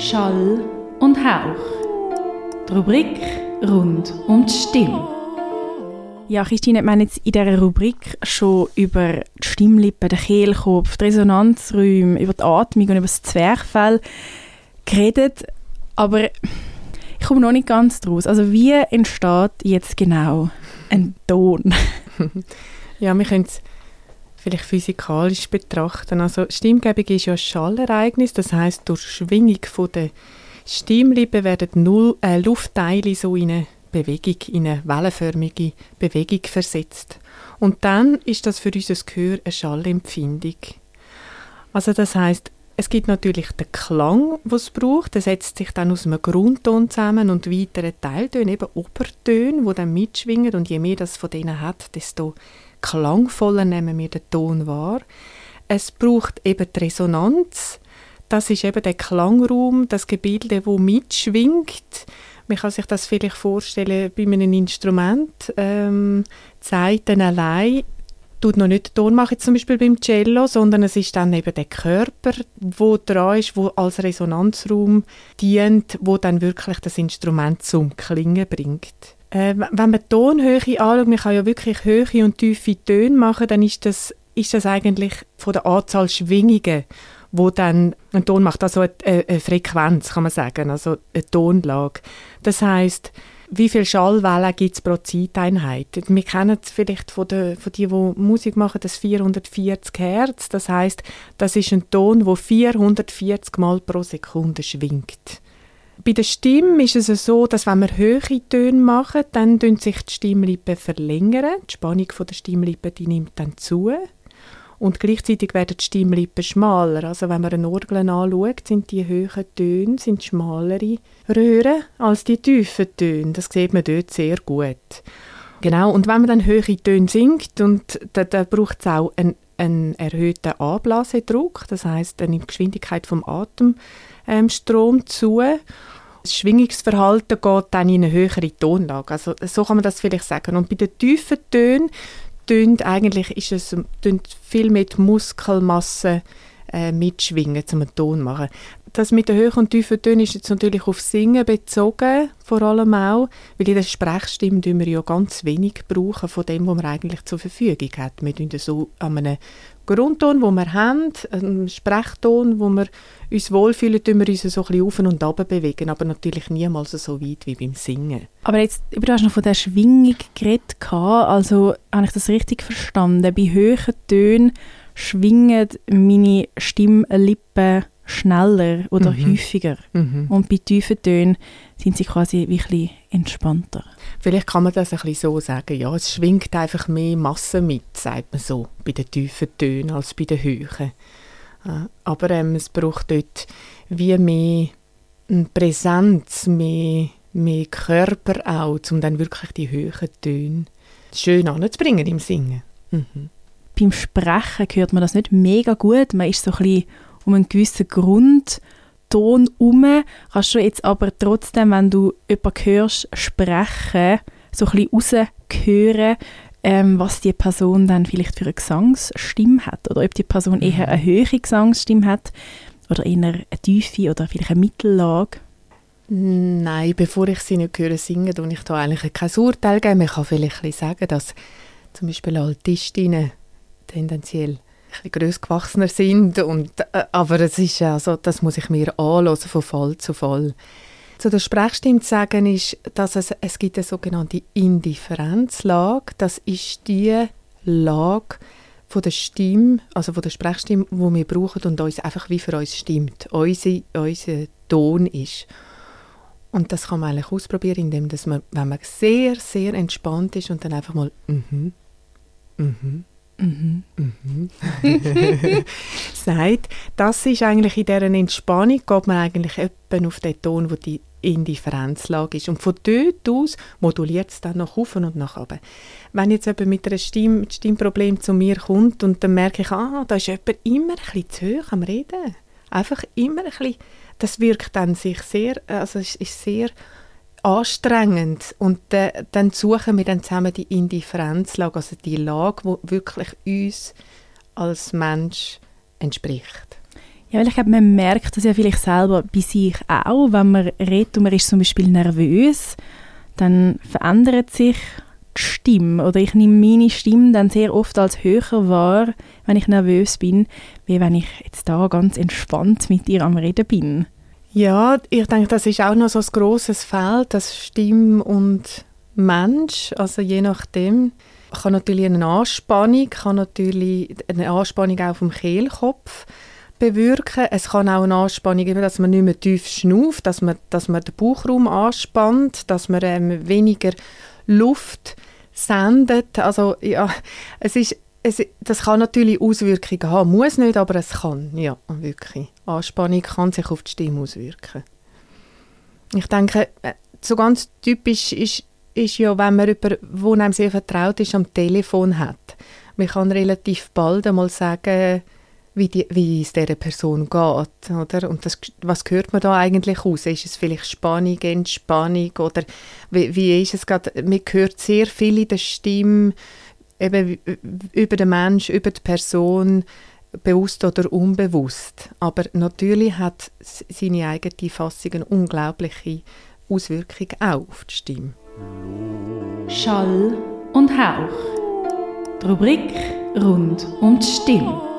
Schall und Hauch. Die Rubrik rund um die Stimme. Ja, Christine, wir haben jetzt in dieser Rubrik schon über die Stimmlippen, den Kehlkopf, die Resonanzräume, über die Atmung und über das Zwerchfell geredet, aber ich komme noch nicht ganz draus. Also wie entsteht jetzt genau ein Ton? ja, wir können es vielleicht physikalisch betrachten. Also Stimmgebung ist ja ein Schallereignis, das heißt durch Schwingung von der Stimmlippe werden null, äh, Luftteile so in eine Bewegung, in eine wellenförmige Bewegung versetzt. Und dann ist das für unser Gehör eine Schallempfindung. Also das heißt, es gibt natürlich den Klang, es braucht. Der setzt sich dann aus einem Grundton zusammen und weiteren Teiltönen, eben Obertöne, die dann mitschwingen. Und je mehr das von denen hat, desto klangvoller nehmen wir den Ton wahr. Es braucht eben die Resonanz. Das ist eben der Klangraum, das Gebilde, wo mitschwingt. Man kann sich das vielleicht vorstellen bei einem Instrument. Ähm, Zeiten allein tut noch nicht den Ton machen, zum Beispiel beim Cello, sondern es ist dann eben der Körper, wo dran ist, wo als Resonanzraum dient, wo dann wirklich das Instrument zum Klingen bringt. Äh, wenn man Tonhöhe anschaut, man kann ja wirklich hohe und tiefe Töne machen, dann ist das, ist das eigentlich von der Anzahl Schwingungen, wo dann ein Ton macht, also eine, eine Frequenz, kann man sagen, also eine Tonlage. Das heißt, wie viel Schallwellen gibt es pro Zeiteinheit? Wir kennen es vielleicht von, den, von die, die Musik machen, das 440 Hertz. Das heißt, das ist ein Ton, wo 440 Mal pro Sekunde schwingt. Bei der Stimme ist es so, dass wenn wir höhere Töne machen, dann sich die Stimmlippen verlängern. Die Spannung der Stimmlippen die nimmt dann zu. Und gleichzeitig werden die Stimmlippen schmaler. Also wenn man eine Orgel anschaut, sind die höheren Töne sind schmalere Röhren als die tiefen Töne. Das sieht man dort sehr gut. Genau, und wenn man dann höhere Töne singt, und da, da braucht es auch einen, einen erhöhten Anblasedruck, das heißt eine Geschwindigkeit vom Atemstrom ähm, zu. Das Schwingungsverhalten geht dann in eine höhere Tonlage. Also so kann man das vielleicht sagen. Und bei den tiefen Tönen tönt eigentlich ist es tönt viel mit Muskelmasse äh, mitschwingen, um einen Ton zu machen. Das mit den hohen und tiefen Tönen ist jetzt natürlich auf Singen bezogen, vor allem auch, weil in der Sprechstimme wir ja ganz wenig brauchen von dem, was man eigentlich zur Verfügung hat. Wir tun so an einem Grundton, den wir haben, einen Sprechton, wo wir uns wohlfühlen, tun wir uns so ein bisschen auf und ab bewegen, aber natürlich niemals so weit wie beim Singen. Aber jetzt, du hast noch von der Schwingung geredet, also habe ich das richtig verstanden? Bei höheren Tönen schwingen meine Stimmlippen schneller oder mhm. häufiger. Mhm. Und bei tiefen Tönen sind sie quasi wirklich entspannter. Vielleicht kann man das ein bisschen so sagen. Ja, es schwingt einfach mehr Masse mit, sagt man so, bei den tiefen Tönen als bei den Höhen. Aber ähm, es braucht dort wie mehr Präsenz, mehr, mehr Körper auch, um dann wirklich die höheren Töne schön anzubringen im Singen. Mhm. Beim Sprechen hört man das nicht mega gut. Man ist so ein bisschen um einen gewissen Grundton herum. Kannst du jetzt aber trotzdem, wenn du jemanden hörst, sprechen, so ein bisschen raushören, ähm, was die Person dann vielleicht für eine Gesangsstimme hat oder ob die Person eher eine höhere Gesangsstimme hat oder eher eine tiefe oder vielleicht eine Mittellage. Nein, bevor ich sie nicht höre singen, und ich da eigentlich kein Urteil geben. Ich kann vielleicht sagen, dass zum Beispiel Altistinnen tendenziell ein grösser gewachsener sind. Und, äh, aber es ist also, das muss ich mir anhören, von Fall zu Fall. Zu der Sprechstimme zu sagen ist, dass es, es gibt eine sogenannte Indifferenzlage. Das ist die Lage von der Stimme, also von der Sprechstimme, die wir brauchen und uns einfach wie für uns stimmt, unser, unser Ton ist. Und das kann man eigentlich ausprobieren, indem dass man, wenn man sehr, sehr entspannt ist und dann einfach mal mhm, mhm, Mhm. Mhm. sagt, das ist eigentlich in dieser Entspannung, geht man eigentlich etwa auf den Ton, wo die Indifferenzlage ist. Und von dort aus moduliert es dann nach oben und nach unten. Wenn jetzt jemand mit einem Stimm Stimmproblem zu mir kommt und dann merke ich, ah, da ist jemand immer ein bisschen zu hoch am Reden. Einfach immer ein bisschen, das wirkt dann sich sehr, also es ist sehr anstrengend und äh, dann suchen wir dann zusammen die Indifferenzlage, also die Lage, wo wirklich uns als Mensch entspricht. Ja, weil ich glaube, man merkt das ja vielleicht selber bei sich auch, wenn man redet und man ist zum Beispiel nervös, dann verändert sich die Stimme oder ich nehme meine Stimme dann sehr oft als höher wahr, wenn ich nervös bin, wie wenn ich jetzt da ganz entspannt mit dir am Reden bin. Ja, ich denke, das ist auch noch so ein grosses Feld, das Stimme und Mensch, also je nachdem kann natürlich eine Anspannung, kann natürlich eine Anspannung auch vom Kehlkopf bewirken. Es kann auch eine Anspannung geben, dass man nicht mehr tief schnauft, dass man, dass man den Bauchraum anspannt, dass man ähm, weniger Luft sendet. Also ja, es ist, es, das kann natürlich Auswirkungen haben. Muss nicht, aber es kann, ja, wirklich. Anspannung kann sich auf die Stimme auswirken. Ich denke, äh, so ganz typisch ist, ist ja, wenn man jemanden, der einem sehr vertraut ist, am Telefon hat. Man kann relativ bald einmal sagen, wie, die, wie es dieser Person geht. Oder? Und das, was hört man da eigentlich aus? Ist es vielleicht Spannung, Entspannung oder wie, wie ist es gerade? Man hört sehr viel in der Stimme eben über den Mensch, über die Person, bewusst oder unbewusst. Aber natürlich hat seine eigene Fassung eine unglaubliche Auswirkung auch auf die Stimme. Schall und Hauch. Die Rubrik rund um die Stimme.